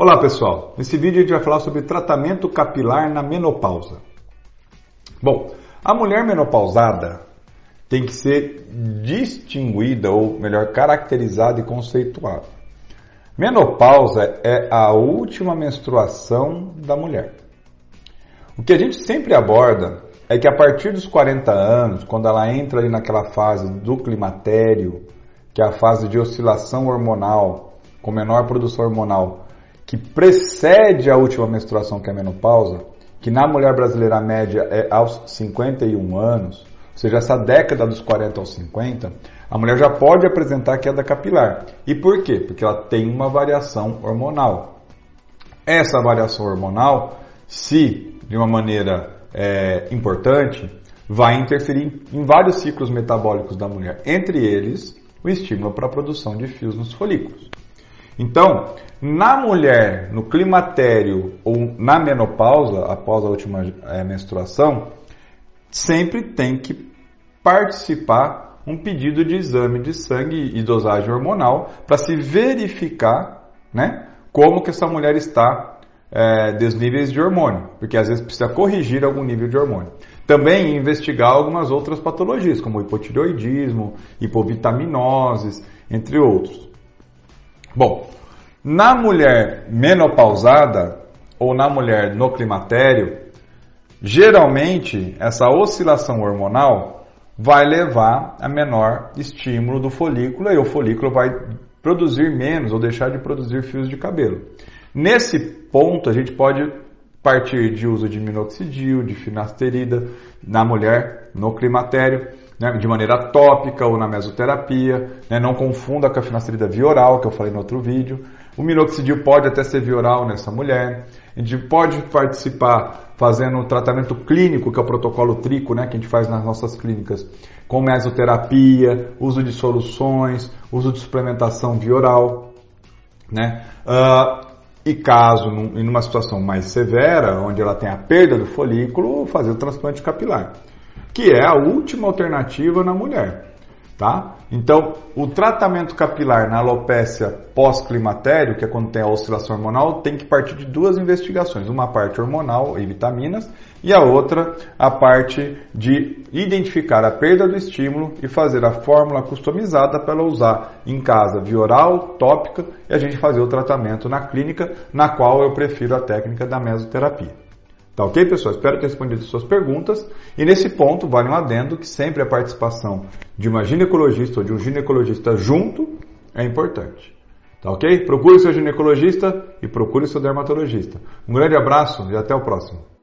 Olá pessoal, nesse vídeo a gente vai falar sobre tratamento capilar na menopausa. Bom, a mulher menopausada tem que ser distinguida, ou melhor, caracterizada e conceituada. Menopausa é a última menstruação da mulher. O que a gente sempre aborda é que a partir dos 40 anos, quando ela entra ali naquela fase do climatério, que é a fase de oscilação hormonal, com menor produção hormonal, que precede a última menstruação, que é a menopausa, que na mulher brasileira média é aos 51 anos, ou seja, essa década dos 40 aos 50, a mulher já pode apresentar queda capilar. E por quê? Porque ela tem uma variação hormonal. Essa variação hormonal, se de uma maneira é, importante, vai interferir em vários ciclos metabólicos da mulher, entre eles o estímulo para a produção de fios nos folículos. Então, na mulher, no climatério ou na menopausa, após a última é, menstruação, sempre tem que participar um pedido de exame de sangue e dosagem hormonal para se verificar né, como que essa mulher está é, dos níveis de hormônio, porque às vezes precisa corrigir algum nível de hormônio. Também investigar algumas outras patologias, como hipotireoidismo, hipovitaminoses, entre outros. Bom, na mulher menopausada ou na mulher no climatério, geralmente essa oscilação hormonal vai levar a menor estímulo do folículo e o folículo vai produzir menos ou deixar de produzir fios de cabelo. Nesse ponto, a gente pode partir de uso de minoxidil, de finasterida na mulher no climatério né, de maneira tópica ou na mesoterapia. Né, não confunda com a finasterida via oral, que eu falei no outro vídeo. O minoxidil pode até ser via oral nessa mulher. A gente pode participar fazendo o tratamento clínico, que é o protocolo trico, né, que a gente faz nas nossas clínicas, com mesoterapia, uso de soluções, uso de suplementação via oral. Né? Uh, e caso, em uma situação mais severa, onde ela tem a perda do folículo, fazer o transplante capilar que é a última alternativa na mulher. Tá? Então, o tratamento capilar na alopécia pós-climatério, que é quando tem a oscilação hormonal, tem que partir de duas investigações. Uma parte hormonal e vitaminas e a outra a parte de identificar a perda do estímulo e fazer a fórmula customizada para ela usar em casa via oral, tópica e a gente fazer o tratamento na clínica, na qual eu prefiro a técnica da mesoterapia. Tá ok, pessoal? Espero ter respondido suas perguntas. E nesse ponto, vale um adendo que sempre a participação de uma ginecologista ou de um ginecologista junto é importante. Tá ok? Procure seu ginecologista e procure seu dermatologista. Um grande abraço e até o próximo.